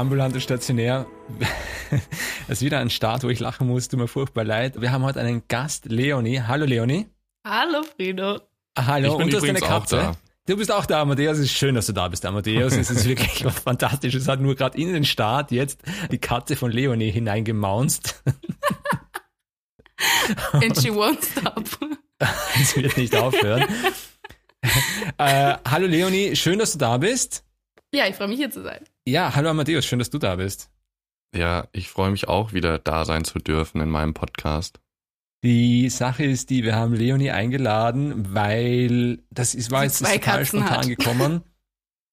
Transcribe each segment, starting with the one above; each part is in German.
Ambulant und Stationär. Es ist wieder ein Start, wo ich lachen muss, tut mir furchtbar leid. Wir haben heute einen Gast, Leonie. Hallo Leonie. Hallo Frido. Hallo, Ich bin und du hast eine übrigens auch Katze. da. Du bist auch da, Amadeus. Es ist schön, dass du da bist, Amadeus. Es ist wirklich fantastisch. Es hat nur gerade in den Start jetzt die Katze von Leonie hineingemaunzt. And she won't stop. Es wird nicht aufhören. äh, hallo Leonie, schön, dass du da bist. Ja, ich freue mich hier zu sein. Ja, hallo Amadeus, schön, dass du da bist. Ja, ich freue mich auch wieder da sein zu dürfen in meinem Podcast. Die Sache ist die, wir haben Leonie eingeladen, weil das ist, war Sie jetzt zwei total Katzen spontan hat. gekommen.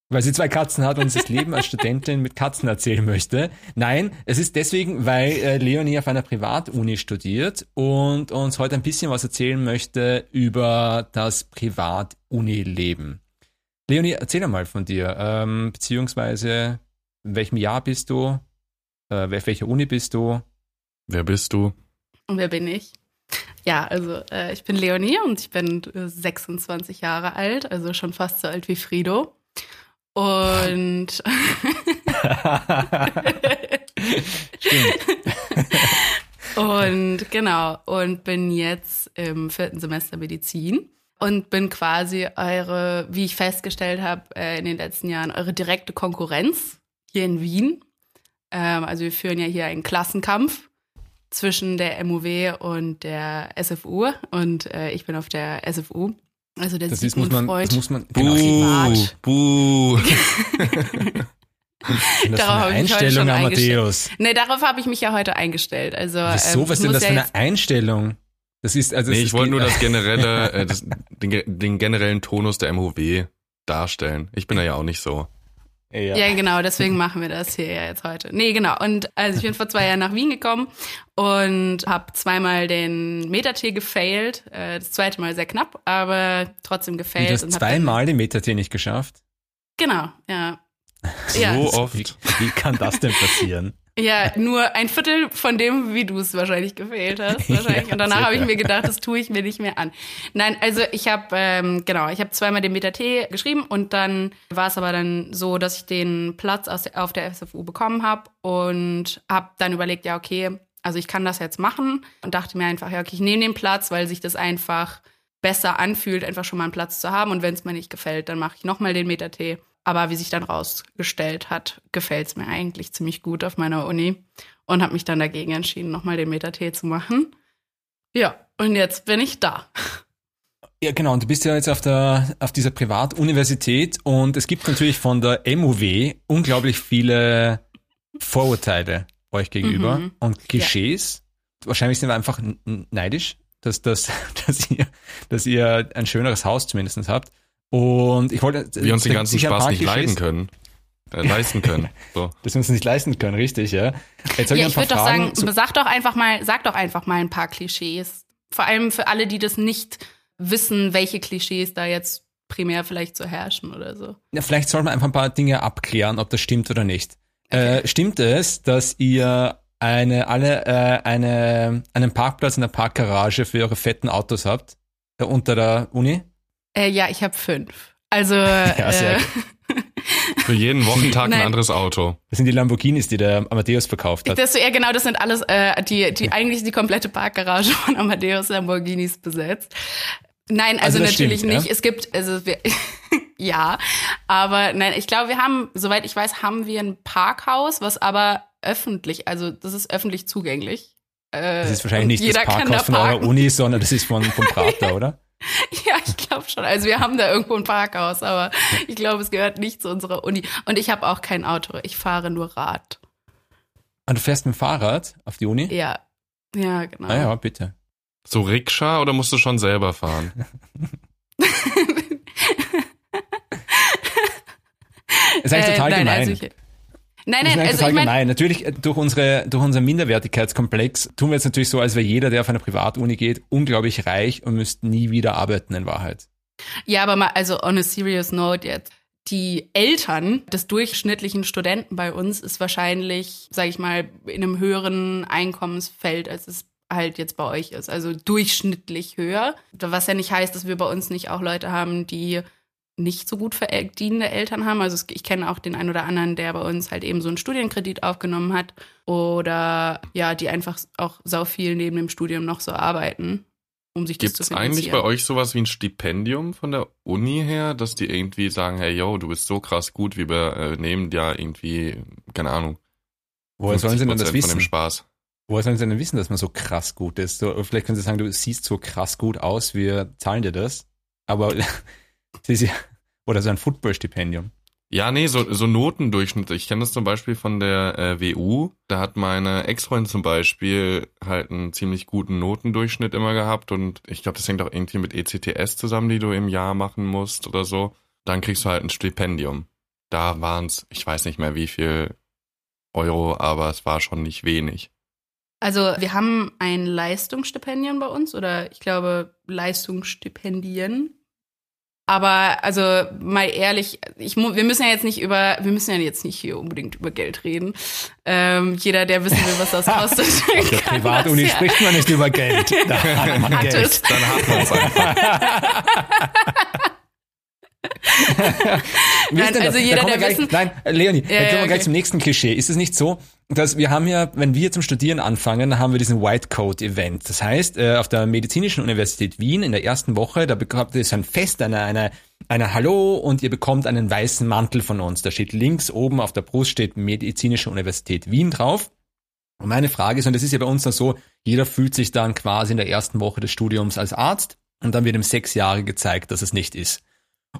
Weil sie zwei Katzen hat und uns das Leben als Studentin mit Katzen erzählen möchte. Nein, es ist deswegen, weil äh, Leonie auf einer Privatuni studiert und uns heute ein bisschen was erzählen möchte über das Privat-Uni-Leben. Leonie, erzähl einmal von dir, ähm, beziehungsweise in welchem Jahr bist du, äh, auf welcher Uni bist du? Wer bist du? Und wer bin ich? Ja, also äh, ich bin Leonie und ich bin äh, 26 Jahre alt, also schon fast so alt wie Frido. Und. Und genau, und bin jetzt im vierten Semester Medizin und bin quasi eure, wie ich festgestellt habe, äh, in den letzten Jahren, eure direkte Konkurrenz hier in Wien. Ähm, also wir führen ja hier einen Klassenkampf zwischen der MUW und der SFU und äh, ich bin auf der SFU. Also der Das ist, muss man, Freud. das muss man, genau, Privat. buh. das Darauf eine ich mich heute Einstellung, Amadeus. Nee, darauf habe ich mich ja heute eingestellt. Also, Wieso, ähm, was ich denn das ja für eine Einstellung? Das ist, also, Nee, ich wollte nur das generelle, äh, das, den, den generellen Tonus der MOW darstellen. Ich bin da ja auch nicht so. Ja. Ja, genau, deswegen machen wir das hier ja jetzt heute. Nee, genau. Und also ich bin vor zwei Jahren nach Wien gekommen und habe zweimal den Metatee gefailt. Äh, Das zweite Mal sehr knapp, aber trotzdem Wie, gefailt. du hast zweimal den Metatee nicht geschafft. Genau, ja. So Ja, oft. Wie, wie kann das denn passieren? Ja, nur ein Viertel von dem, wie du es wahrscheinlich gefailt hast. Wahrscheinlich. Ja, und danach habe ich mir gedacht, das tue ich mir nicht mehr an. Nein, also ich habe, ähm, genau, ich habe zweimal den Metatee geschrieben und dann war es aber dann so, dass ich den Platz aus, auf der SFU bekommen habe und habe dann überlegt, ja, okay, also ich kann das jetzt machen und dachte mir einfach, ja, okay, ich nehme den Platz, weil sich das einfach besser anfühlt, einfach schon mal einen Platz zu haben und wenn es mir nicht gefällt, dann mache ich nochmal den Metatee. Aber wie sich dann rausgestellt hat, gefällt es mir eigentlich ziemlich gut auf meiner Uni und habe mich dann dagegen entschieden, nochmal den Metatee zu machen. Ja, und jetzt bin ich da. Ja, genau. Und du bist ja jetzt auf der, auf dieser Privatuniversität und es gibt natürlich von der MUW unglaublich viele Vorurteile euch gegenüber Mhm. und Klischees. Wahrscheinlich sind wir einfach neidisch, dass, dass, dass ihr, dass ihr ein schöneres Haus zumindest habt. Und ich wollte, Wir uns den da ganzen Spaß nicht leiden können. Äh, leisten können. So. Dass wir uns nicht leisten können, richtig, ja. Jetzt Ja, ich würde doch sagen, sag doch einfach mal, sag doch einfach mal ein paar Klischees. Vor allem für alle, die das nicht wissen, welche Klischees da jetzt primär vielleicht so herrschen oder so. Ja, vielleicht soll man einfach ein paar Dinge abklären, ob das stimmt oder nicht. Äh, stimmt es, dass ihr eine, alle äh, eine, einen Parkplatz in der Parkgarage für eure fetten Autos habt? Äh, unter der Uni? Äh, ja, ich habe fünf. Also Ja, sehr äh, Für jeden Wochentag ein anderes Auto. Das sind die Lamborghinis, die der Amadeus verkauft hat. Das, ja, genau, das sind alles, äh, die, die eigentlich die komplette Parkgarage von Amadeus Lamborghinis besetzt. Nein, also, Also natürlich stimmt, ja? nicht. Es gibt, also wir, ja, aber nein, ich glaube, wir haben, soweit ich weiß, haben wir ein Parkhaus, was aber öffentlich, also das ist öffentlich zugänglich. Äh, Das ist wahrscheinlich nicht das Parkhaus da von eurer. Uni, sondern das ist von, vom Prater, oder? Ich glaube schon. Also wir haben da irgendwo ein Parkhaus, aber ich glaube, es gehört nicht zu unserer Uni. Und ich habe auch kein Auto. Ich fahre nur Rad. Und du fährst mit dem Fahrrad auf die Uni? Ja. Ja, genau. Ah ja, bitte. So Rikscha oder musst du schon selber fahren? ist eigentlich Äh, total nein, gemein. Also ich, nein, nein, also ich meine, gemein. Natürlich, äh, durch, unsere, durch unseren Minderwertigkeitskomplex tun wir jetzt natürlich so, als wäre jeder, der auf eine Privatuni geht, unglaublich reich und müsste nie wieder arbeiten in Wahrheit. ja, aber mal, also on a serious note jetzt. Die Eltern des durchschnittlichen Studenten bei uns ist wahrscheinlich, sage ich mal, in einem höheren Einkommensfeld, als es halt jetzt bei euch ist. Also durchschnittlich höher. Was ja nicht heißt, dass wir bei uns nicht auch Leute haben, die nicht so gut verdienende Eltern haben. Also ich kenne auch den einen oder anderen, der bei uns halt eben so einen Studienkredit aufgenommen hat oder ja, die einfach auch sau viel neben dem Studium noch so arbeiten, um sich Gibt's das zu finanzieren. eigentlich bei euch sowas wie ein Stipendium von der Uni her, dass die irgendwie sagen, hey, yo, du bist so krass gut, wir äh, nehmen ja irgendwie, keine Ahnung, Woher sollen sie denn das 50% von dem wissen? Spaß. Woher sollen sie denn wissen, dass man so krass gut ist? So, vielleicht können sie sagen, du siehst so krass gut aus, wir zahlen dir das. Aber ja, oder so ein Footballstipendium. Ja, nee, so, so Notendurchschnitte. Ich kenne das zum Beispiel von der äh, WU. Da hat meine Ex-Freundin zum Beispiel halt einen ziemlich guten Notendurchschnitt immer gehabt und ich glaube, das hängt auch irgendwie mit ECTS zusammen, die du im Jahr machen musst oder so. Dann kriegst du halt ein Stipendium. Da waren's, ich weiß nicht mehr wie viel Euro, aber es war schon nicht wenig. Also wir haben ein Leistungsstipendium bei uns oder ich glaube Leistungsstipendien. Aber also mal ehrlich, ich, wir müssen ja jetzt nicht über, wir müssen ja jetzt nicht hier unbedingt über Geld reden. Ähm, jeder, der wissen will, was das kostet, Auf der Privatuni ja. spricht man nicht über Geld. Da hat man Hat Geld. es. Dann hat man es einfach. Nein, also jeder, da der gleich, wissen- Nein, äh, Leonie, Ja, dann kommen wir gleich okay. zum nächsten Klischee. Ist es nicht so, dass wir haben ja, wenn wir zum Studieren anfangen, haben wir diesen White Coat Event. Das heißt, äh, auf der Medizinischen Universität Wien in der ersten Woche, da bekommt ihr so ein Fest, eine, eine, eine Hallo und ihr bekommt einen weißen Mantel von uns. Da steht links oben auf der Brust steht Medizinische Universität Wien drauf. Und meine Frage ist, und das ist ja bei uns dann so, jeder fühlt sich dann quasi in der ersten Woche des Studiums als Arzt und dann wird ihm sechs Jahre gezeigt, dass es nicht ist.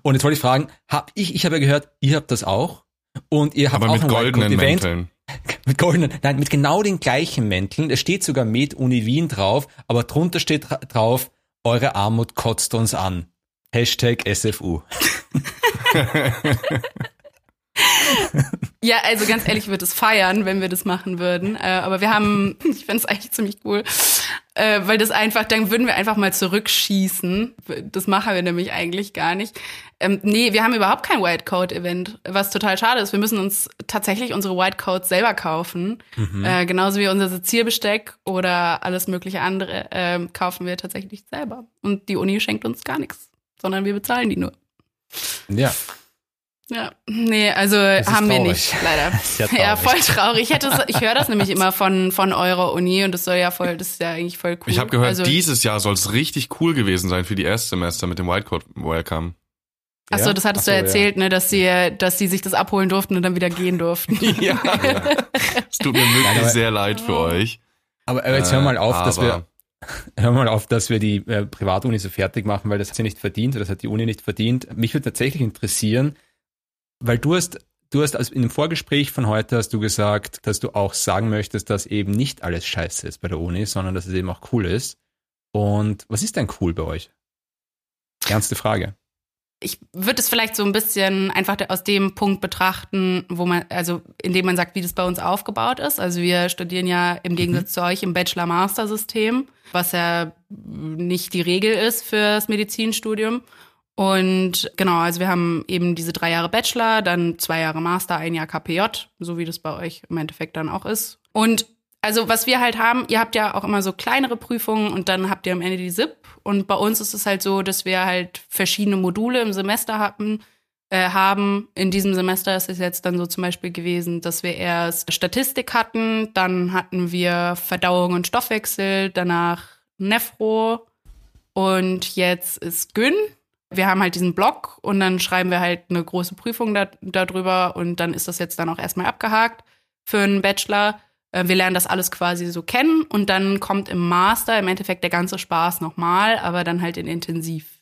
Und jetzt wollte ich fragen, hab ich, ich habe ja gehört, ihr habt das auch und ihr habt Aber auch mit goldenen White-Coat-Event. Mänteln. Mit goldenen, nein, mit genau den gleichen Mänteln. Es steht sogar Med Uni Wien drauf, aber drunter steht dra- drauf, eure Armut kotzt uns an. Hashtag SFU. Ja, also ganz ehrlich, ich würde es feiern, wenn wir das machen würden. Äh, aber wir haben, ich fände es eigentlich ziemlich cool, äh, weil das einfach, dann würden wir einfach mal zurückschießen. Das machen wir nämlich eigentlich gar nicht. Ähm, nee, wir haben überhaupt kein White Coat Event, was total schade ist. Wir müssen uns tatsächlich unsere White Coats selber kaufen. Äh, genauso wie unser Sezierbesteck oder alles mögliche andere ähm, kaufen wir tatsächlich selber. Und die Uni schenkt uns gar nichts, sondern wir bezahlen die nur. Ja. Ja, nee, also haben wir nicht, leider. Ja, traurig. voll traurig. Ich, hätte, es- ich höre das nämlich immer von, von eurer Uni und das soll ja voll, das ist ja eigentlich voll cool. Ich habe gehört, also, dieses Jahr soll es richtig cool gewesen sein für die Erstsemester mit dem Whitecoat Welcome. Achso, Ja? das hattest Ach so, du erzählt, ne, dass sie, dass sie sich das abholen durften und dann wieder gehen durften. Ja. Es tut mir wirklich aber- sehr leid für euch. Aber, aber jetzt hör mal auf, Äh, dass wir, hör mal auf, dass wir die äh, Privatuni so fertig machen, weil das hat sie nicht verdient, oder das hat die Uni nicht verdient. Mich würde tatsächlich interessieren, weil du hast, du hast also in dem Vorgespräch von heute hast du gesagt, dass du auch sagen möchtest, dass eben nicht alles scheiße ist bei der Uni, sondern dass es eben auch cool ist. Und was ist denn cool bei euch? Ernste Frage. ich würde es vielleicht so ein bisschen einfach aus dem Punkt betrachten, wo man, also indem man sagt, wie das bei uns aufgebaut ist. Also wir studieren ja im Gegensatz zu euch im Bachelor-Master-System, was ja nicht die Regel ist fürs Medizinstudium. Und genau, also wir haben eben diese drei Jahre Bachelor, dann zwei Jahre Master, ein Jahr KPJ, so wie das bei euch im Endeffekt dann auch ist. Und also was wir halt haben, ihr habt ja auch immer so kleinere Prüfungen und dann habt ihr am Ende die SIP. Und bei uns ist es halt so, dass wir halt verschiedene Module im Semester hatten, äh, haben. In diesem Semester ist es jetzt dann so zum Beispiel gewesen, dass wir erst Statistik hatten, dann hatten wir Verdauung und Stoffwechsel, danach Nephro und jetzt ist Gyn. Wir haben halt diesen Block und dann schreiben wir halt eine große Prüfung da, darüber und dann ist das jetzt dann auch erstmal abgehakt für einen Bachelor. Äh, Wir lernen das alles quasi so kennen und dann kommt im Master im Endeffekt der ganze Spaß nochmal, aber dann halt in intensiv.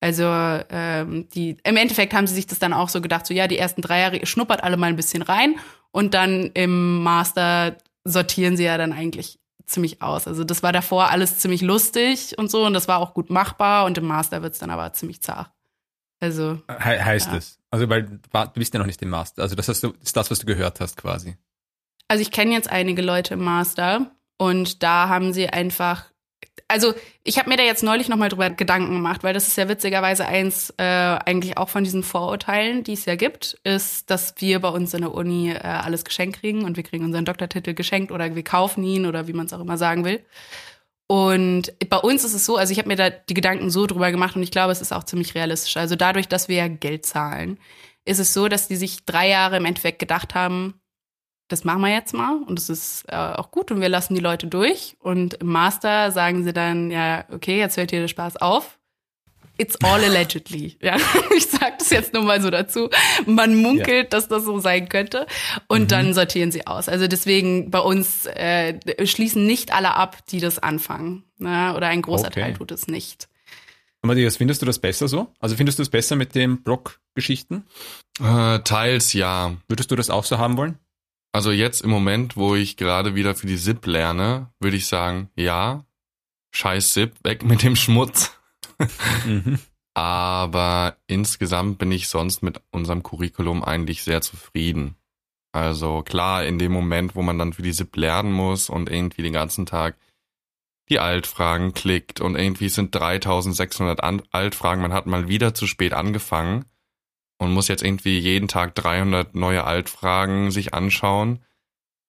Also ähm, die, im Endeffekt haben sie sich das dann auch so gedacht, so ja, die ersten drei Jahre, schnuppert alle mal ein bisschen rein und dann im Master sortieren sie ja dann eigentlich ziemlich aus. Also das war davor alles ziemlich lustig und so und das war auch gut machbar und im Master wird's dann aber ziemlich zart. Also He heißt Ja. es. Also, weil du bist ja noch nicht im Master. Also, das, hast du, das ist das, was du gehört hast, quasi. Also ich kenne jetzt einige Leute im Master und da haben sie einfach, also ich habe mir da jetzt neulich nochmal drüber Gedanken gemacht, weil das ist ja witzigerweise eins äh, eigentlich auch von diesen Vorurteilen, die es ja gibt, ist, dass wir bei uns in der Uni äh, alles geschenkt kriegen und wir kriegen unseren Doktortitel geschenkt oder wir kaufen ihn oder wie man es auch immer sagen will. Und bei uns ist es so, also ich habe mir da die Gedanken so drüber gemacht und ich glaube, es ist auch ziemlich realistisch. Also dadurch, dass wir ja Geld zahlen, ist es so, dass die sich drei Jahre im Endeffekt gedacht haben, das machen wir jetzt mal und das ist äh, auch gut und wir lassen die Leute durch. Und im Master sagen sie dann, ja, okay, jetzt hört hier der Spaß auf. It's all allegedly. ja, ich sage das jetzt nur mal so dazu. Man munkelt, ja. dass das so sein könnte und mhm. dann sortieren sie aus. Also deswegen bei uns äh, schließen nicht alle ab, die das anfangen. Ne? Oder ein großer okay. Teil tut es nicht. Matthias, findest du das besser so? Also findest du es besser mit den Blog-Geschichten? Äh, teils ja. Würdest du das auch so haben wollen? Also jetzt im Moment, wo ich gerade wieder für die SIP lerne, würde ich sagen, ja, scheiß SIP, weg mit dem Schmutz. mhm. Aber insgesamt bin ich sonst mit unserem Curriculum eigentlich sehr zufrieden. Also klar, in dem Moment, wo man dann für die SIP lernen muss und irgendwie den ganzen Tag die Altfragen klickt und irgendwie sind 3600 Altfragen, man hat mal wieder zu spät angefangen und muss jetzt irgendwie jeden Tag 300 neue Altfragen sich anschauen.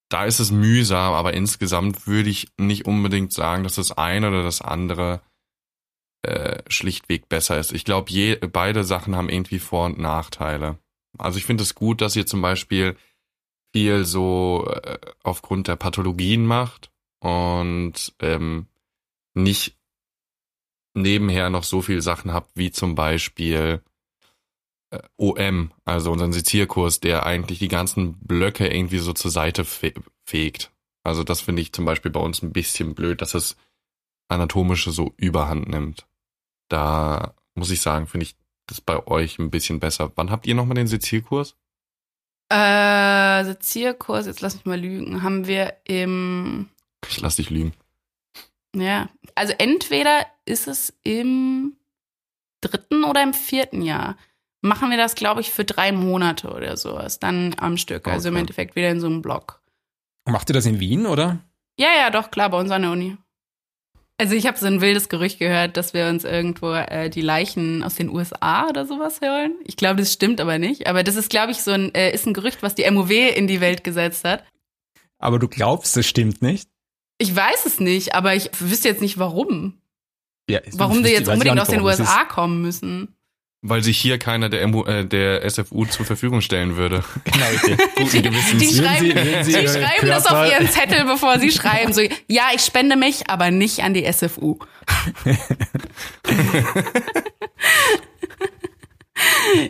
Da ist es mühsam, aber insgesamt würde ich nicht unbedingt sagen, dass das eine oder das andere äh, schlichtweg besser ist. Ich glaube, beide Sachen haben irgendwie Vor- und Nachteile. Also ich finde es gut, dass ihr zum Beispiel viel so äh, aufgrund der Pathologien macht und ähm, nicht nebenher noch so viel Sachen habt, wie zum Beispiel OM, also unseren Sezierkurs, der eigentlich die ganzen Blöcke irgendwie so zur Seite fe fegt. Also das finde ich zum Beispiel bei uns ein bisschen blöd, dass es anatomische so überhand nimmt. Da muss ich sagen, finde ich das bei euch ein bisschen besser. Wann habt ihr nochmal den Sezierkurs? Äh, Sezierkurs, jetzt lass mich mal lügen, haben wir im... Ich lass dich lügen. Ja, also entweder ist es im dritten oder im vierten Jahr machen wir das, glaube ich, für drei Monate oder sowas, dann am Stück. Okay. Also im Endeffekt wieder in so einem Block. Macht ihr das in Wien, oder? Ja, ja, doch, klar, bei uns an der Uni. Also ich habe so ein wildes Gerücht gehört, dass wir uns irgendwo äh, die Leichen aus den USA oder sowas hören. Ich glaube, das stimmt aber nicht. Aber das ist, glaube ich, so ein, äh, ist ein Gerücht, was die MOW in die Welt gesetzt hat. Aber du glaubst, das stimmt nicht? Ich weiß es nicht, aber ich wüsste jetzt nicht warum. Ja, warum die jetzt unbedingt aus den USA kommen müssen. Weil sich hier keiner der, MU, äh, der SFU zur Verfügung stellen würde. Genau, okay. Guten Gewissens. Die, die schreiben, Sie, Sie die schreiben das auf ihren Zettel, bevor sie schreiben. So, ja, ich spende mich, aber nicht an die SFU.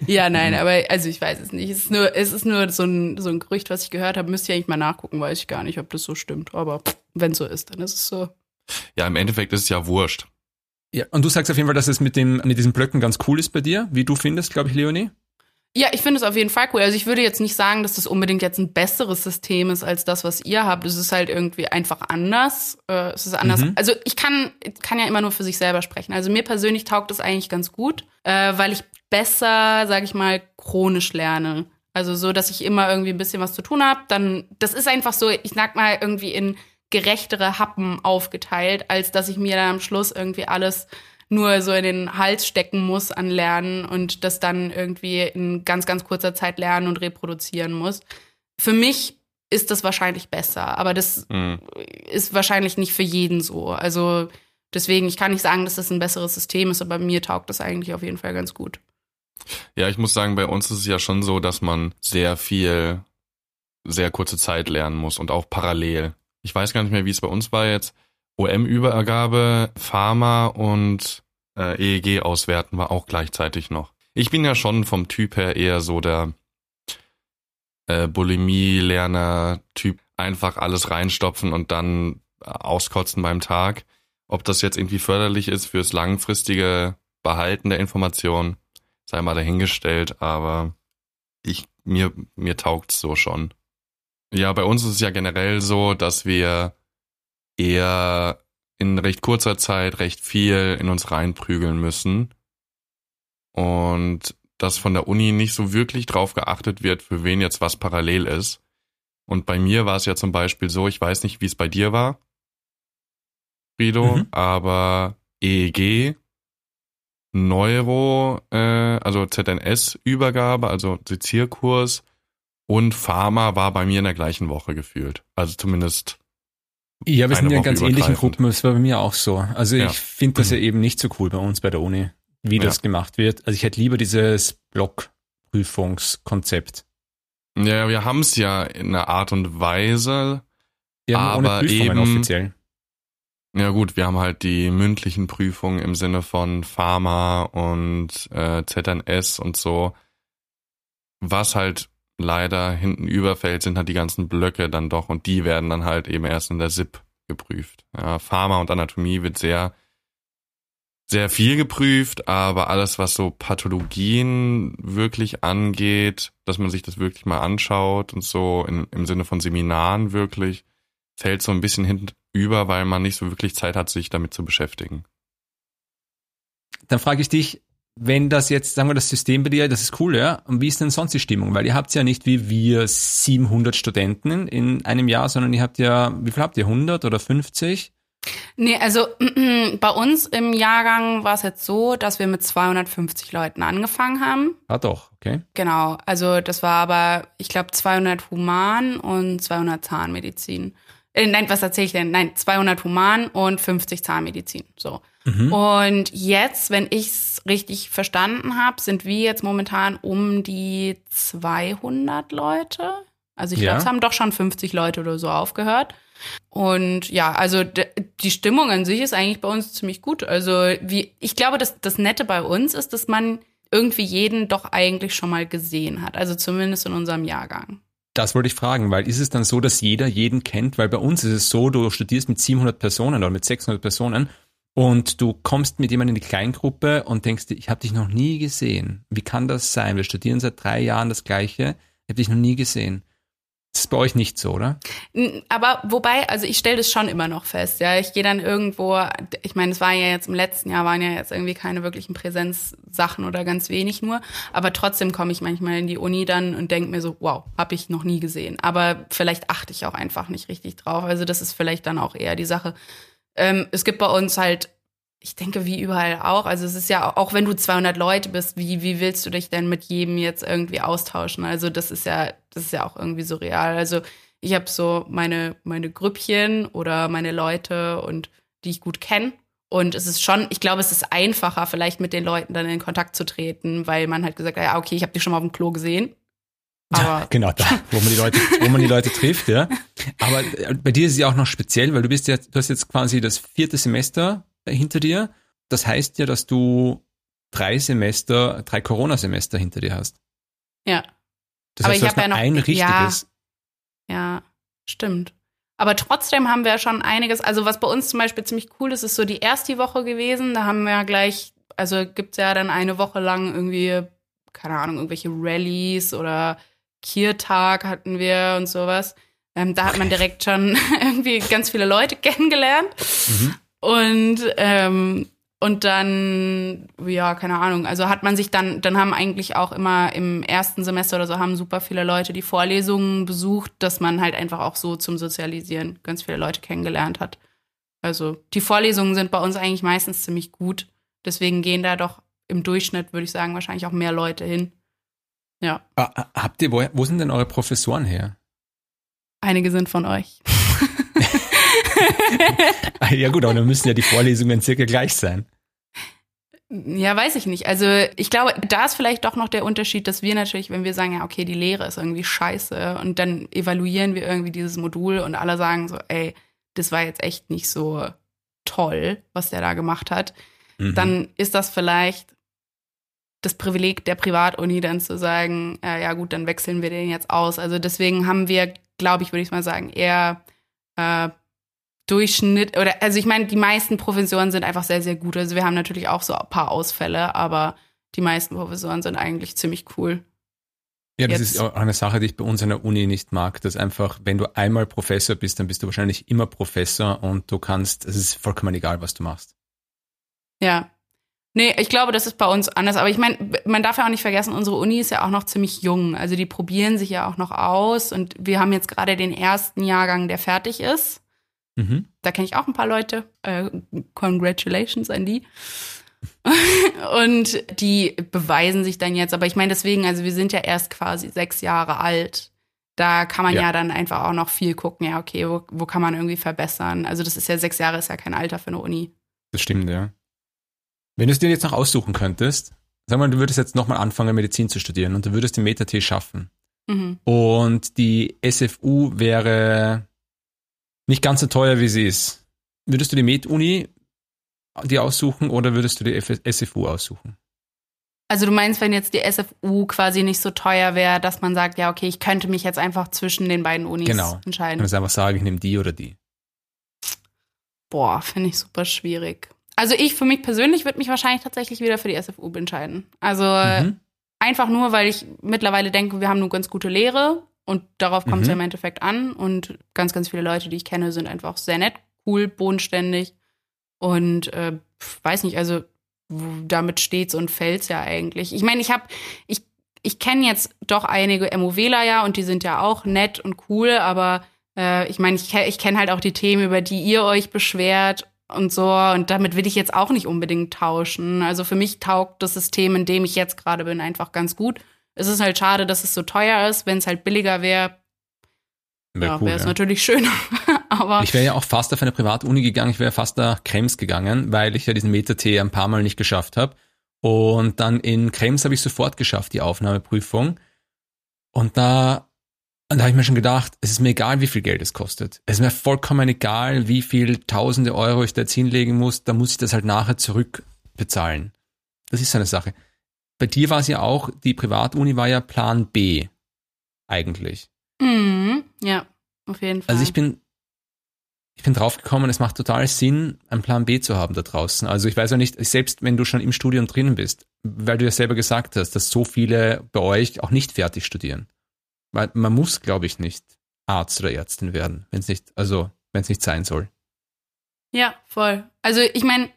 ja, nein, aber also ich weiß es nicht. Es ist nur, es ist nur so ein, so ein Gerücht, was ich gehört habe. Müsste ich eigentlich mal nachgucken, weiß ich gar nicht, ob das so stimmt. Aber wenn so ist, dann ist es so. Ja, im Endeffekt ist es ja wurscht. Ja, und du sagst auf jeden Fall, dass es mit, dem, mit diesen Blöcken ganz cool ist bei dir, wie du findest, glaube ich, Leonie? Ja, ich finde es auf jeden Fall cool. Also ich würde jetzt nicht sagen, dass das unbedingt jetzt ein besseres System ist als das, was ihr habt. Es ist halt irgendwie einfach anders. Äh, es ist anders. Mhm. Also ich kann, kann ja immer nur für sich selber sprechen. Also mir persönlich taugt es eigentlich ganz gut, äh, weil ich besser, sage ich mal, chronisch lerne. Also so, dass ich immer irgendwie ein bisschen was zu tun habe. Dann, das ist einfach so, ich sag mal irgendwie in gerechtere Happen aufgeteilt, als dass ich mir dann am Schluss irgendwie alles nur so in den Hals stecken muss an Lernen und das dann irgendwie in ganz, ganz kurzer Zeit lernen und reproduzieren muss. Für mich ist das wahrscheinlich besser, aber das mhm. ist wahrscheinlich nicht für jeden so. Also deswegen, ich kann nicht sagen, dass das ein besseres System ist, aber mir taugt das eigentlich auf jeden Fall ganz gut. Ja, ich muss sagen, bei uns ist es ja schon so, dass man sehr viel, sehr kurze Zeit lernen muss und auch parallel ich weiß gar nicht mehr, wie es bei uns war jetzt, OM-Übergabe, Pharma und äh, EEG auswerten war auch gleichzeitig noch. Ich bin ja schon vom Typ her eher so der äh, Bulimie-Lerner-Typ. Einfach alles reinstopfen und dann auskotzen beim Tag. Ob das jetzt irgendwie förderlich ist fürs langfristige Behalten der Information, sei mal dahingestellt, aber ich, mir, mir taugt's so schon. Ja, bei uns ist es ja generell so, dass wir eher in recht kurzer Zeit recht viel in uns reinprügeln müssen. Und dass von der Uni nicht so wirklich drauf geachtet wird, für wen jetzt was parallel ist. Und bei mir war es ja zum Beispiel so, ich weiß nicht, wie es bei dir war, Frido, mhm. aber EEG, Neuro, äh, also ZNS-Übergabe, also Sezierkurs und Pharma war bei mir in der gleichen Woche gefühlt. Also zumindest Ja, wir sind ja in ganz ähnlichen. Gruppen, das war bei mir auch so. Also Ja. ich finde das ja eben nicht so cool bei uns bei der Uni, wie Ja. das gemacht wird. Also ich hätte lieber dieses Blockprüfungskonzept. Ja, wir haben es ja in einer Art und Weise. Ja, Aber eben- offiziell. Ja gut, wir haben halt die mündlichen Prüfungen im Sinne von Pharma und äh, ZNS und so. Was halt leider hinten überfällt, sind halt die ganzen Blöcke dann doch und die werden dann halt eben erst in der SIP geprüft. Ja, Pharma und Anatomie wird sehr, sehr viel geprüft, aber alles, was so Pathologien wirklich angeht, dass man sich das wirklich mal anschaut und so in, im Sinne von Seminaren wirklich, fällt so ein bisschen hinten über, weil man nicht so wirklich Zeit hat, sich damit zu beschäftigen. Dann frage ich dich, wenn das jetzt, sagen wir, das System bei dir, das ist cool, ja, und wie ist denn sonst die Stimmung? Weil ihr habt ja nicht wie wir 700 Studenten in einem Jahr, sondern ihr habt ja, wie viel habt ihr, 100 oder 50? Nee, also bei uns im Jahrgang war es jetzt so, dass wir mit 250 Leuten angefangen haben. Ah doch, okay. Genau, also das war aber, ich glaube, 200 Human und 200 Zahnmedizin. Äh, nein, was erzähle ich denn? Nein, 200 Human und 50 Zahnmedizin. So. Mhm. Und jetzt, wenn ich es richtig verstanden habe, sind wir jetzt momentan um die 200 Leute. Also ich Ja. glaube, es haben doch schon 50 Leute oder so aufgehört. Und ja, also die Stimmung an sich ist eigentlich bei uns ziemlich gut. Also wie, ich glaube, dass das Nette bei uns ist, dass man irgendwie jeden doch eigentlich schon mal gesehen hat. Also zumindest in unserem Jahrgang. Das wollte ich fragen, weil ist es dann so, dass jeder jeden kennt? Weil bei uns ist es so, du studierst mit 700 Personen oder mit 600 Personen und du kommst mit jemandem in die Kleingruppe und denkst dir, ich habe dich noch nie gesehen. Wie kann das sein? Wir studieren seit drei Jahren das Gleiche. Ich habe dich noch nie gesehen. Das ist bei euch nicht so, oder? Aber wobei, also ich stelle das schon immer noch fest. Ja, ich gehe dann irgendwo. Ich meine, es war ja jetzt im letzten Jahr waren ja jetzt irgendwie keine wirklichen Präsenzsachen oder ganz wenig nur. Aber trotzdem komme ich manchmal in die Uni dann und denke mir so, wow, habe ich noch nie gesehen. Aber vielleicht achte ich auch einfach nicht richtig drauf. Also das ist vielleicht dann auch eher die Sache. Ähm, es gibt bei uns halt, ich denke, wie überall auch. Also es ist ja auch, wenn du 200 Leute bist, wie wie willst du dich denn mit jedem jetzt irgendwie austauschen? Also das ist ja, das ist ja auch irgendwie surreal. Also ich habe so meine meine Grüppchen oder meine Leute und die ich gut kenne. Und es ist schon, ich glaube, es ist einfacher, vielleicht mit den Leuten dann in Kontakt zu treten, weil man halt gesagt hat, ja, okay, ich habe dich schon mal auf dem Klo gesehen. Aber genau da, wo man die Leute, wo man die Leute trifft, ja. Aber äh, bei dir ist es ja auch noch speziell, weil du bist ja, du hast jetzt quasi das vierte Semester hinter dir. Das heißt ja, dass du drei Semester, drei Corona-Semester hinter dir hast. ja. Das Aber heißt, ich du hast hab ja noch ein ja. richtiges. Ja, stimmt. Aber trotzdem haben wir schon einiges, also was bei uns zum Beispiel ziemlich cool ist, ist so die erste Woche gewesen. Da haben wir ja gleich, also gibt's ja dann eine Woche lang irgendwie, keine Ahnung, irgendwelche Rallyes oder Kiertag hatten wir und sowas. Ähm, da hat man direkt schon irgendwie ganz viele Leute kennengelernt. Mhm. Und, ähm, und dann, ja, keine Ahnung, also hat man sich dann, dann haben eigentlich auch immer im ersten Semester oder so haben super viele Leute die Vorlesungen besucht, dass man halt einfach auch so zum Sozialisieren ganz viele Leute kennengelernt hat. Also die Vorlesungen sind bei uns eigentlich meistens ziemlich gut. Deswegen gehen da doch im Durchschnitt, würde ich sagen, wahrscheinlich auch mehr Leute hin. Ja, Ah, Habt ihr, wo, wo sind denn eure Professoren her? einige sind von euch. Ah, ja gut, aber dann müssen ja die Vorlesungen circa gleich sein. Ja, weiß ich nicht. Also ich glaube, da ist vielleicht doch noch der Unterschied, dass wir natürlich, wenn wir sagen, ja, okay, die Lehre ist irgendwie scheiße und dann evaluieren wir irgendwie dieses Modul und alle sagen so, ey, das war jetzt echt nicht so toll, was der da gemacht hat, Mhm. dann ist das vielleicht das Privileg der Privatuni dann zu sagen, äh, ja gut, dann wechseln wir den jetzt aus. Also deswegen haben wir, glaube ich, würde ich mal sagen, eher äh, Durchschnitt oder also ich meine, die meisten Professoren sind einfach sehr, sehr gut. Also wir haben natürlich auch so ein paar Ausfälle, aber die meisten Professoren sind eigentlich ziemlich cool. Ja, das Jetzt- ist auch eine Sache, die ich bei uns an der Uni nicht mag, dass einfach, wenn du einmal Professor bist, dann bist du wahrscheinlich immer Professor und du kannst, es ist vollkommen egal, was du machst. Ja. Nee, ich glaube, das ist bei uns anders. Aber ich meine, man darf ja auch nicht vergessen, unsere Uni ist ja auch noch ziemlich jung. Also die probieren sich ja auch noch aus. Und wir haben jetzt gerade den ersten Jahrgang, der fertig ist. Mhm. Da kenne ich auch ein paar Leute. Äh, congratulations an die. Und die beweisen sich dann jetzt. Aber ich meine, deswegen, also wir sind ja erst quasi sechs Jahre alt. da kann man ja. Ja. dann einfach auch noch viel gucken, ja, okay, wo, wo kann man irgendwie verbessern? Also das ist ja sechs Jahre, ist ja kein Alter für eine Uni. Das stimmt, ja. Wenn du es dir jetzt noch aussuchen könntest, sag mal, du würdest jetzt nochmal anfangen, Medizin zu studieren und du würdest den Meta-T schaffen. Mhm. Und die SFU wäre nicht ganz so teuer, wie sie ist. Würdest du die Med-Uni dir aussuchen oder würdest du die SFU aussuchen? Also du meinst, wenn jetzt die SFU quasi nicht so teuer wäre, dass man sagt, ja, okay, ich könnte mich jetzt einfach zwischen den beiden Unis Genau. Entscheiden. kann jetzt einfach sagen, ich nehme die oder die. Boah, finde ich super schwierig. Also ich für mich persönlich würde mich wahrscheinlich tatsächlich wieder für die SFU entscheiden. Also äh, Mhm. einfach nur, weil ich mittlerweile denke, wir haben eine ganz gute Lehre und darauf kommt es Mhm. ja im Endeffekt an. Und ganz, ganz viele Leute, die ich kenne, sind einfach sehr nett, cool, bodenständig und äh, weiß nicht, also damit steht's und fällt's ja eigentlich. Ich meine, ich habe, ich, ich kenne jetzt doch einige MOWler ja und die sind ja auch nett und cool, aber äh, ich meine, ich, ich kenne halt auch die Themen, über die ihr euch beschwert und so und damit will ich jetzt auch nicht unbedingt tauschen. Also für mich taugt das System, in dem ich jetzt gerade bin, einfach ganz gut. Es ist halt schade, dass es so teuer ist. Wenn es halt billiger wäre, Wäre ja, cool, es ja. natürlich schöner. aber Ich wäre ja auch fast auf eine Privatuni gegangen, ich wäre fast nach Krems gegangen, weil ich ja diesen Meta-T ein paar Mal nicht geschafft habe. Und dann in Krems habe ich sofort geschafft, die Aufnahmeprüfung. Und da, und da habe ich mir schon gedacht, es ist mir egal, wie viel Geld es kostet. Es ist mir vollkommen egal, wie viel tausende Euro ich da jetzt hinlegen muss, da muss ich das halt nachher zurückbezahlen. Das ist so eine Sache. Bei dir war es ja auch, die Privatuni war ja Plan B, eigentlich. Mhm, ja, auf jeden Fall. Also ich bin, ich bin draufgekommen, es macht total Sinn, einen Plan B zu haben da draußen. Also ich weiß ja nicht, selbst wenn du schon im Studium drinnen bist, weil du ja selber gesagt hast, dass so viele bei euch auch nicht fertig studieren. Weil man muss, glaube ich, nicht Arzt oder Ärztin werden, wenn es nicht, also wenn es nicht sein soll. Ja, voll. Also ich meine,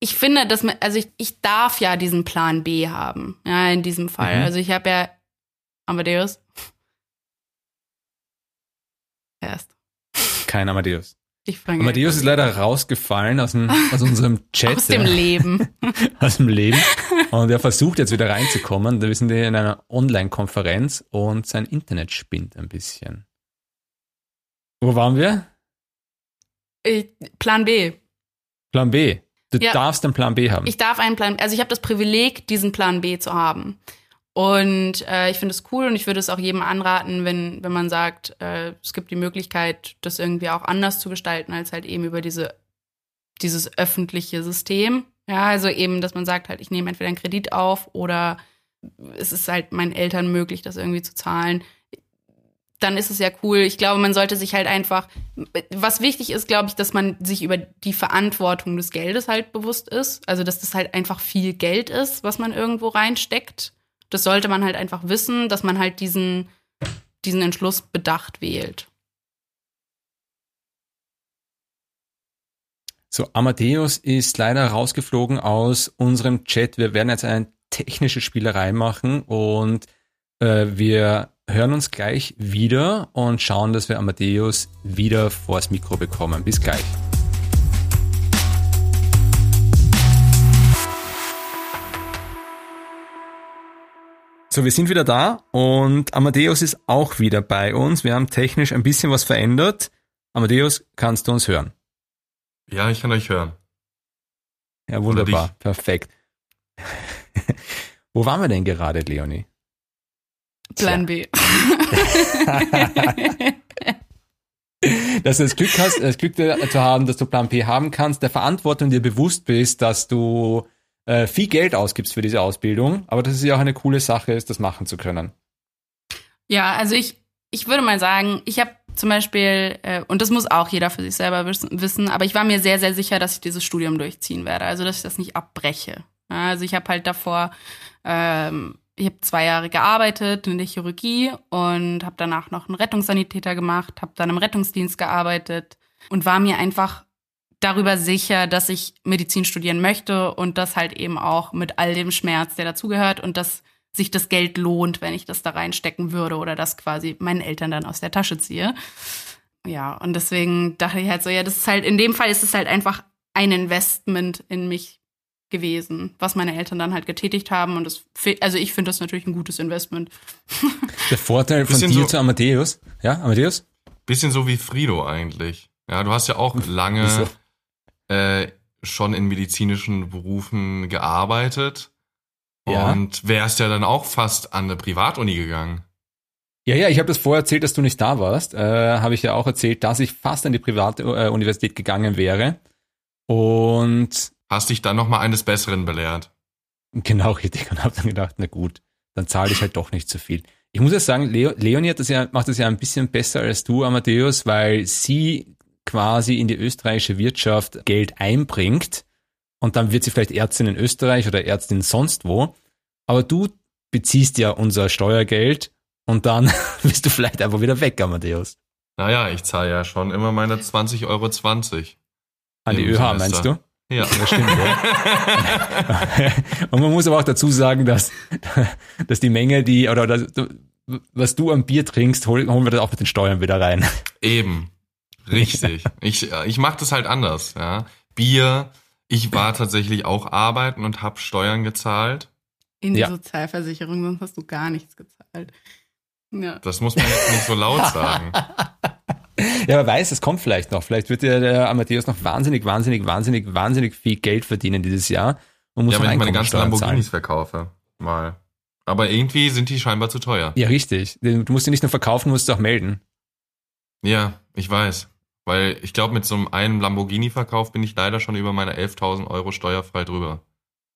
ich finde, dass man, also ich, ich darf ja diesen Plan B haben, ja, in diesem Fall. Mhm. Also ich habe ja Amadeus. Erst. Kein Amadeus. Ich fange Amadeus ist leider rausgefallen aus, dem, aus unserem Chat. aus dem. Leben. aus dem Leben. Und er versucht jetzt wieder reinzukommen. Da sind wir in einer Online-Konferenz und sein Internet spinnt ein bisschen. Wo waren wir? Ich, Plan B. Plan B. Du Ja. darfst einen Plan B haben. Ich darf einen Plan, also ich habe das Privileg, diesen Plan B zu haben. Und äh, ich finde es cool und ich würde es auch jedem anraten, wenn, wenn man sagt, äh, es gibt die Möglichkeit, das irgendwie auch anders zu gestalten, als halt eben über diese, dieses öffentliche System. Ja, also eben, dass man sagt halt, ich nehme entweder einen Kredit auf oder es ist halt meinen Eltern möglich, das irgendwie zu zahlen. Dann ist es ja cool. Ich glaube, man sollte sich halt einfach, was wichtig ist, glaube ich, dass man sich über die Verantwortung des Geldes halt bewusst ist. Also, dass das halt einfach viel Geld ist, was man irgendwo reinsteckt. Das sollte man halt einfach wissen, dass man halt diesen, diesen Entschluss bedacht wählt. So, Amadeus ist leider rausgeflogen aus unserem Chat. Wir werden jetzt eine technische Spielerei machen und äh, wir hören uns gleich wieder und schauen, dass wir Amadeus wieder vors Mikro bekommen. Bis gleich. So, wir sind wieder da und Amadeus ist auch wieder bei uns. Wir haben technisch ein bisschen was verändert. Amadeus, kannst du uns hören? Ja, ich kann euch hören. Ja, wunderbar. Perfekt. Wo waren wir denn gerade, Leonie? Plan B. Dass du das Glück hast, das Glück zu haben, dass du Plan B haben kannst, der Verantwortung dir bewusst bist, dass du äh, viel Geld ausgibst für diese Ausbildung, aber dass es ja auch eine coole Sache ist, das machen zu können. Ja, also ich, ich würde mal sagen, ich habe zum Beispiel, äh, und das muss auch jeder für sich selber wissen, aber ich war mir sehr, sehr sicher, dass ich dieses Studium durchziehen werde, also dass ich das nicht abbreche. Also ich habe halt davor, ähm, ich habe zwei Jahre gearbeitet in der Chirurgie und habe danach noch einen Rettungssanitäter gemacht, habe dann im Rettungsdienst gearbeitet und war mir einfach darüber sicher, dass ich Medizin studieren möchte und das halt eben auch mit all dem Schmerz, der dazugehört und dass sich das Geld lohnt, wenn ich das da reinstecken würde oder das quasi meinen Eltern dann aus der Tasche ziehe. Ja, und deswegen dachte ich halt so, ja, das ist halt, in dem Fall ist es halt einfach ein Investment in mich gewesen, was meine Eltern dann halt getätigt haben. Und das, also ich finde das natürlich ein gutes Investment. Der Vorteil von dir so- zu Amadeus, ja, Amadeus? Bisschen so wie Frido eigentlich. Ja, du hast ja auch Wieso? lange äh, schon in medizinischen Berufen gearbeitet Ja. und wärst ja dann auch fast an eine Privatuni gegangen. Ja, ja, ich habe das vorher erzählt, dass du nicht da warst. Äh, habe ich ja auch erzählt, dass ich fast an die private äh, gegangen wäre. Und Hast dich dann nochmal eines Besseren belehrt. genau richtig und habe dann gedacht, na gut, dann zahle ich halt doch nicht so viel. Ich muss ja sagen, Leo, Leonie das ja, macht das ja ein bisschen besser als du, Amadeus, weil sie quasi in die österreichische Wirtschaft Geld einbringt und dann wird sie vielleicht Ärztin in Österreich oder Ärztin sonst wo. Aber du beziehst ja unser Steuergeld und dann bist du vielleicht einfach wieder weg, Amadeus. Naja, ich zahle ja schon immer meine 20,20 Euro. An die ÖH, Semester. meinst du? Ja. Ja, stimmt. Ja. Und man muss aber auch dazu sagen, dass, dass die Menge, die, oder das, was du am Bier trinkst, hol- holen wir das auch mit den Steuern wieder rein. Eben. Richtig. Ich, ich mache das halt anders. Ja. Bier. Ich war tatsächlich auch arbeiten und habe Steuern gezahlt. In die Ja. Sozialversicherung, sonst hast du gar nichts gezahlt. Ja. Das muss man jetzt nicht so laut sagen. Ja, wer weiß, es kommt vielleicht noch. Vielleicht wird ja der Amadeus noch wahnsinnig, wahnsinnig, wahnsinnig, wahnsinnig viel Geld verdienen dieses Jahr und muss Ja, wenn ich meine ganzen zahlen. Lamborghinis verkaufe. Mal. Aber irgendwie sind die scheinbar zu teuer. Ja, richtig. Du musst die nicht nur verkaufen, musst du auch melden. Ja, ich weiß. Weil ich glaube, mit so einem Lamborghini-Verkauf bin ich leider schon über meine 11.000 Euro steuerfrei drüber.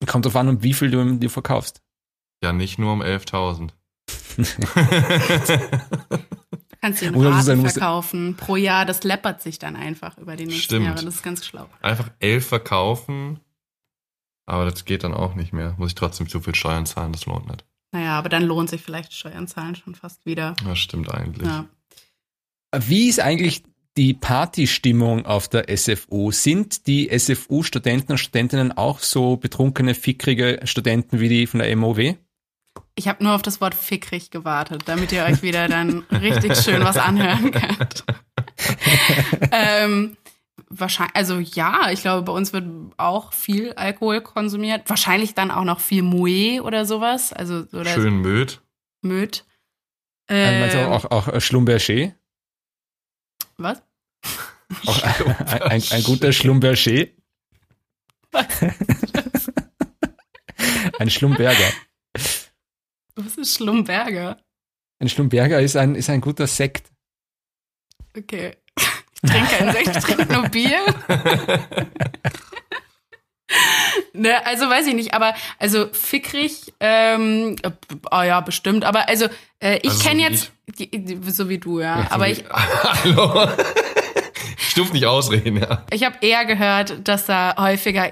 Kommt drauf an, um wie viel du dir verkaufst. Ja, nicht nur um 11.000. Kannst du du Raten verkaufen pro Jahr. Das läppert sich dann einfach über die nächsten Stimmt. Jahre. Das ist ganz schlau. Einfach 11 verkaufen. Aber das geht dann auch nicht mehr. Muss ich trotzdem zu viel Steuern zahlen, das lohnt nicht. Naja, aber dann lohnt sich vielleicht Steuern zahlen schon fast wieder. Das stimmt eigentlich. Ja. Wie ist eigentlich die Partystimmung auf der SFU? Sind die SFU-Studenten und Studentinnen auch so betrunkene, fickrige Studenten wie die von der MOW? Ich habe nur auf das Wort fickrig gewartet, damit ihr euch wieder dann richtig schön was anhören könnt. ähm, wahrscheinlich, also ja, ich glaube, bei uns wird auch viel Alkohol konsumiert. Wahrscheinlich dann auch noch viel Moe oder sowas. Also oder Schön Möd. Möd. Äh, Ähm, auch, auch Schlumberger? Was? Ein, ein, ein guter Schlumberger? ein Schlumberger. Was ist Schlumberger? Ein Schlumberger ist ein, ist ein guter Sekt. Okay. Ich trinke kein Sekt, ich trinke nur Bier. ne, also weiß ich nicht, aber also fickrig, ähm, äh, oh ja, bestimmt, aber also äh, ich Also so kenne wie jetzt, die, die, so wie du, ja, aber ich, Hallo. Ich durfte nicht ausreden, ja. ich habe eher gehört, dass da häufiger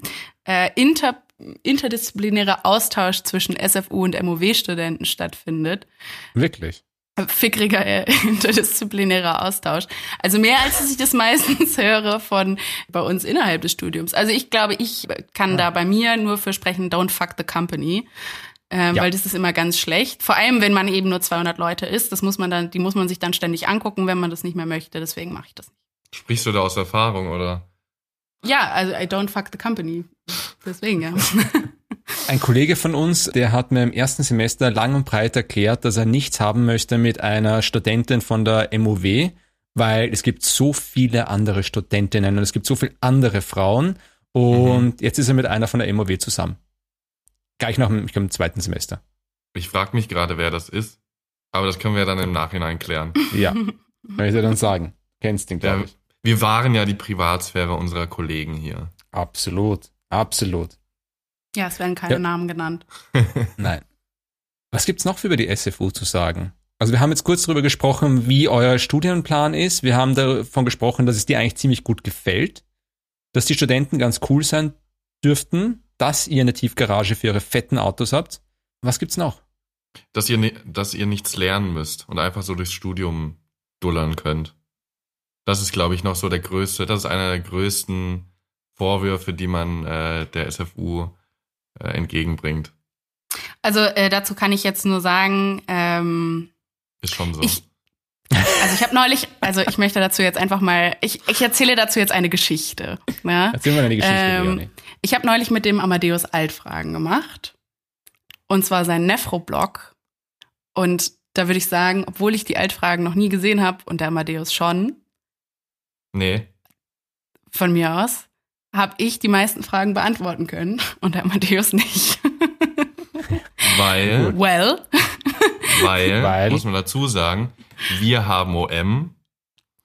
äh, inter, interdisziplinärer Austausch zwischen SFU und MOW-Studenten stattfindet. Wirklich. Fickriger äh, interdisziplinärer Austausch. Also mehr als ich das meistens höre von bei uns innerhalb des Studiums. Also ich glaube, ich kann da bei mir nur für sprechen, don't fuck the company. Ähm, Ja. Weil das ist immer ganz schlecht. Vor allem, wenn man eben nur 200 Leute ist. Das muss man dann, die muss man sich dann ständig angucken, wenn man das nicht mehr möchte. Deswegen mache ich das nicht. Sprichst du da aus Erfahrung, oder? Ja, also I don't fuck the company. Deswegen, ja. Ein Kollege von uns, der hat mir im ersten Semester lang und breit erklärt, dass er nichts haben möchte mit einer Studentin von der MOW, weil es gibt so viele andere Studentinnen und es gibt so viele andere Frauen und jetzt ist er mit einer von der MOW zusammen. Gleich nach dem, im zweiten Semester. Ich frage mich gerade, wer das ist. Aber das können wir dann im Nachhinein klären. Ja, kann ich dir dann sagen. Kennst den, glaube Ja, ich. wir waren ja die Privatsphäre unserer Kollegen hier. Absolut, absolut. Ja, es werden keine Ja. Namen genannt. Nein. Was gibt's noch für über die SFU zu sagen? Also wir haben jetzt kurz darüber gesprochen, wie euer Studienplan ist. Wir haben davon gesprochen, dass es dir eigentlich ziemlich gut gefällt, dass die Studenten ganz cool sein dürften, dass ihr eine Tiefgarage für eure fetten Autos habt. Was gibt's noch? Dass ihr, dass ihr nichts lernen müsst und einfach so durchs Studium dullern könnt. Das ist, glaube ich, noch so der größte, das ist einer der größten Vorwürfe, die man äh, der SFU äh, entgegenbringt. Also äh, dazu kann ich jetzt nur sagen, ähm, Ist schon so. Ich- Also ich habe neulich, also ich möchte dazu jetzt einfach mal, ich, ich erzähle dazu jetzt eine Geschichte. Ne? Erzähl mal eine Geschichte, Ähm, ich habe neulich mit dem Amadeus Altfragen gemacht. Und zwar sein Nefro-Blog. Und da würde ich sagen, obwohl ich die Altfragen noch nie gesehen habe und der Amadeus schon, Nee. von mir aus, habe ich die meisten Fragen beantworten können und der Amadeus nicht. Weil, Well, weil, Weil- muss man dazu sagen, wir haben OM,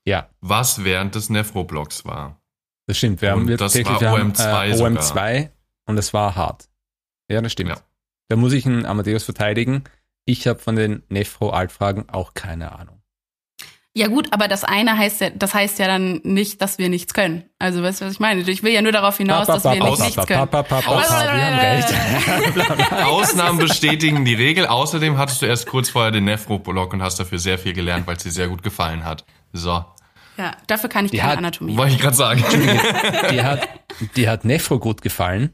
Ja, was während des Nefro-Blocks war. das stimmt. Wir haben Und jetzt das tatsächlich war wir haben, OM2 äh, sogar. OM2 und das war hart. Ja, das stimmt. Ja. Da muss ich einen Amadeus verteidigen. Ich habe von den Nefro-Altfragen auch keine Ahnung. Ja gut, aber das eine heißt ja, das heißt ja dann nicht, dass wir nichts können. Also weißt du, was ich meine? Ich will ja nur darauf hinaus, dass wir nicht nichts können. Ausnahmen bestätigen die Regel. Außerdem hattest du erst kurz vorher den Nefro-Block und hast dafür sehr viel gelernt, weil es dir sehr gut gefallen hat. So, Ja, dafür kann ich Die keine hat- Anatomie. wollte ich gerade sagen. Die hat, die hat Nefro gut gefallen.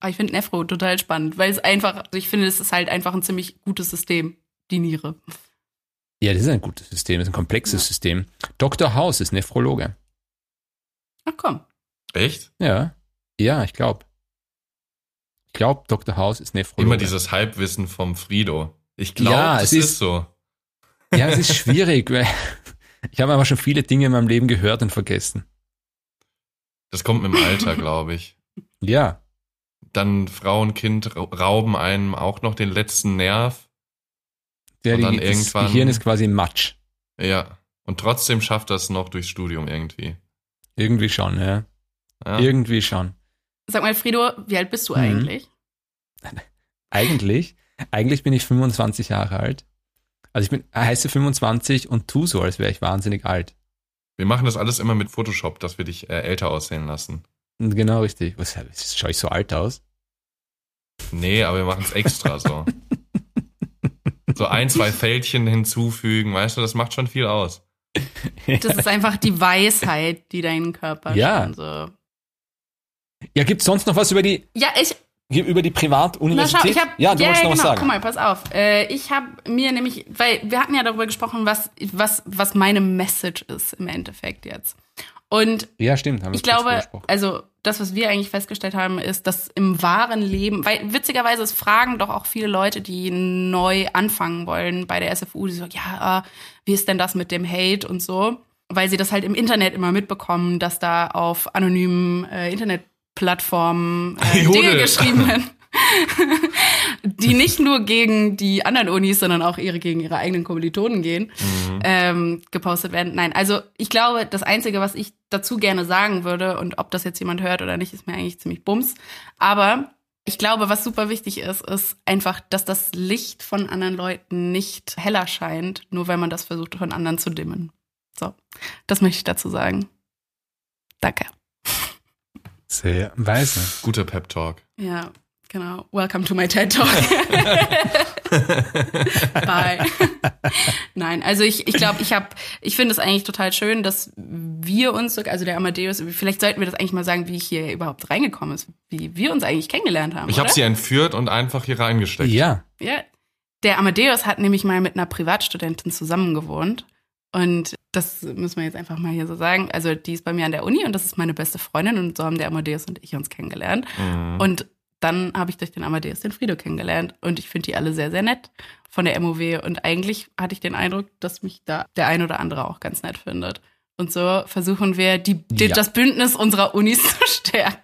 Aber ich finde Nefro total spannend, weil es einfach, also ich finde, es ist halt einfach ein ziemlich gutes System, die Niere. Ja, das ist ein gutes System, das ist ein komplexes System. Dr. House ist Nephrologe. Ach komm. Echt? Ja, ja, ich glaube. Ich glaube, Dr. House ist Nephrologe. Immer dieses Halbwissen vom Frido. Ich glaube, Ja, es ist, ist- so. Ja, es ist schwierig, weil ich habe aber schon viele Dinge in meinem Leben gehört und vergessen. Das kommt mit dem Alter, glaube ich. Ja, Dann Frau und Kind ra- rauben einem auch noch den letzten Nerv. Der, Und dann die, das irgendwann- Gehirn ist quasi Matsch. Ja. Und trotzdem schafft das noch durchs Studium irgendwie. Irgendwie schon, ja. Ja. Irgendwie schon. Sag mal, Frido, wie alt bist du Mhm. eigentlich? Eigentlich, eigentlich bin ich 25 Jahre alt. Also ich bin, heiße 25 und tu so, als wäre ich wahnsinnig alt. Wir machen das alles immer mit Photoshop, dass wir dich äh, älter aussehen lassen. Genau richtig. Was, schaue ich so alt aus? Nee, aber wir machen es extra so. so ein, zwei Fältchen hinzufügen, weißt du, das macht schon viel aus. Das ist einfach die Weisheit, die deinen Körper Ja. schon so. Ja, gibt's sonst noch was über die, Ja, ich, über die Na Privatuniversität? schau, ich hab, ja, du wolltest noch was genau. sagen. Guck mal, pass auf. Äh, ich habe mir nämlich, weil wir hatten ja darüber gesprochen, was, was, was meine Message ist im Endeffekt jetzt. Und Ja, stimmt. Haben wir ich glaube, also das, was wir eigentlich festgestellt haben, ist, dass im wahren Leben, weil witzigerweise es fragen doch auch viele Leute, die neu anfangen wollen bei der SFU, die so, ja, äh, wie ist denn das mit dem Hate und so, weil sie das halt im Internet immer mitbekommen, dass da auf anonymen äh, Internetplattformen äh. Dinge geschrieben werden. die nicht nur gegen die anderen Unis, sondern auch ihre gegen ihre eigenen Kommilitonen gehen, ähm, gepostet werden. Nein, also ich glaube, das Einzige, was ich dazu gerne sagen würde, und ob das jetzt jemand hört oder nicht, ist mir eigentlich ziemlich bums. Aber ich glaube, was super wichtig ist, ist einfach, dass das Licht von anderen Leuten nicht heller scheint, nur wenn man das versucht, von anderen zu dimmen. So, das möchte ich dazu sagen. Danke. Sehr weise. Guter Pep Talk. Ja, genau. Welcome to my TED Talk. Bye. Nein, also ich ich, glaube, ich habe, ich finde es eigentlich total schön, dass wir uns, also der Amadeus, vielleicht sollten wir das eigentlich mal sagen, wie ich hier überhaupt reingekommen ist, wie wir uns eigentlich kennengelernt haben. Ich habe sie entführt und einfach hier reingesteckt. Ja, Ja. Der Amadeus hat nämlich mal mit einer Privatstudentin zusammen gewohnt. Und das müssen wir jetzt einfach mal hier so sagen. Also, die ist bei mir an der Uni und das ist meine beste Freundin und so haben der Amadeus und ich uns kennengelernt. Mhm. Und dann habe ich durch den Amadeus den Frido kennengelernt und ich finde die alle sehr, sehr nett von der MOW. Und eigentlich hatte ich den Eindruck, dass mich da der ein oder andere auch ganz nett findet. Und so versuchen wir, die, die, Ja. das Bündnis unserer Unis zu stärken.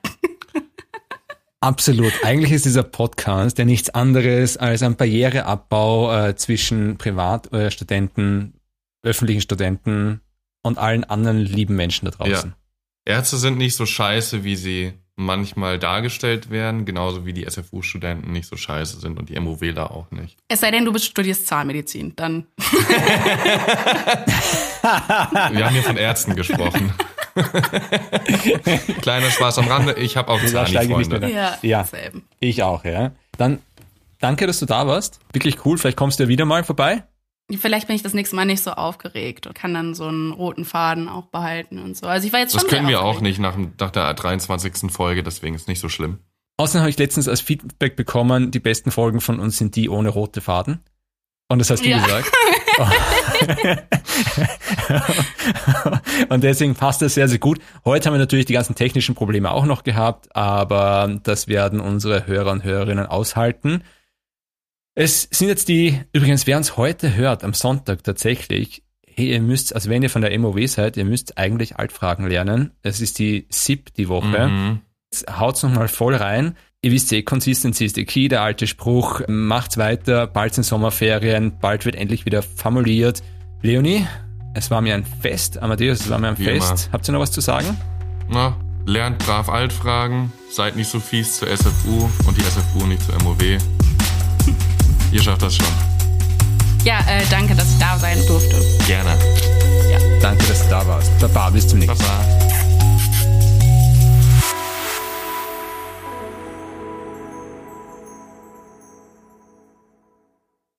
absolut. Eigentlich ist dieser Podcast ja nichts anderes als ein Barriereabbau äh, zwischen Privatstudenten, öffentlichen Studenten und allen anderen lieben Menschen da draußen. Ärzte sind nicht so scheiße, wie sie manchmal dargestellt werden, genauso wie die SFU-Studenten nicht so scheiße sind und die MOWler auch nicht. Es sei denn, du bist, studierst Zahnmedizin, dann Wir haben hier von Ärzten gesprochen. Kleiner Spaß am Rande, ich habe auch Zahni-Freunde. Ja. selben. Ich auch, ja. Dann danke, dass du da warst. Wirklich cool. Vielleicht kommst du ja wieder mal vorbei. Vielleicht bin ich das nächste Mal nicht so aufgeregt und kann dann so einen roten Faden auch behalten und so. Also ich war jetzt schon Das können wir auch aufgeregt. nicht nach, nach der 23. Folge, deswegen ist nicht so schlimm. Außerdem habe ich letztens als Feedback bekommen, die besten Folgen von uns sind die ohne rote Faden. Und das hast du Ja. gesagt. und deswegen passt das sehr, sehr gut. Heute haben wir natürlich die ganzen technischen Probleme auch noch gehabt, aber das werden unsere Hörer und Hörerinnen aushalten. Es sind jetzt die, übrigens, wer uns heute hört, am Sonntag tatsächlich, hey, ihr müsst, also wenn ihr von der MOW seid, ihr müsst eigentlich Altfragen lernen. Es ist die SIP die Woche. Mhm. Haut's nochmal voll rein. Ihr wisst eh, Consistency is the key, der alte Spruch. Macht's weiter, bald sind Sommerferien, bald wird endlich wieder formuliert. Leonie, es war mir ein Fest. Amadeus, es war mir ein Wie Fest. Habt ihr noch was zu sagen? Na, lernt brav Altfragen, seid nicht so fies zur SFU und die SFU nicht zur MOW. Ihr schafft das schon. Ja, äh, danke, dass ich da sein durfte. Gerne. Danke, dass du da warst. Baba, bis zum nächsten Mal. Baba.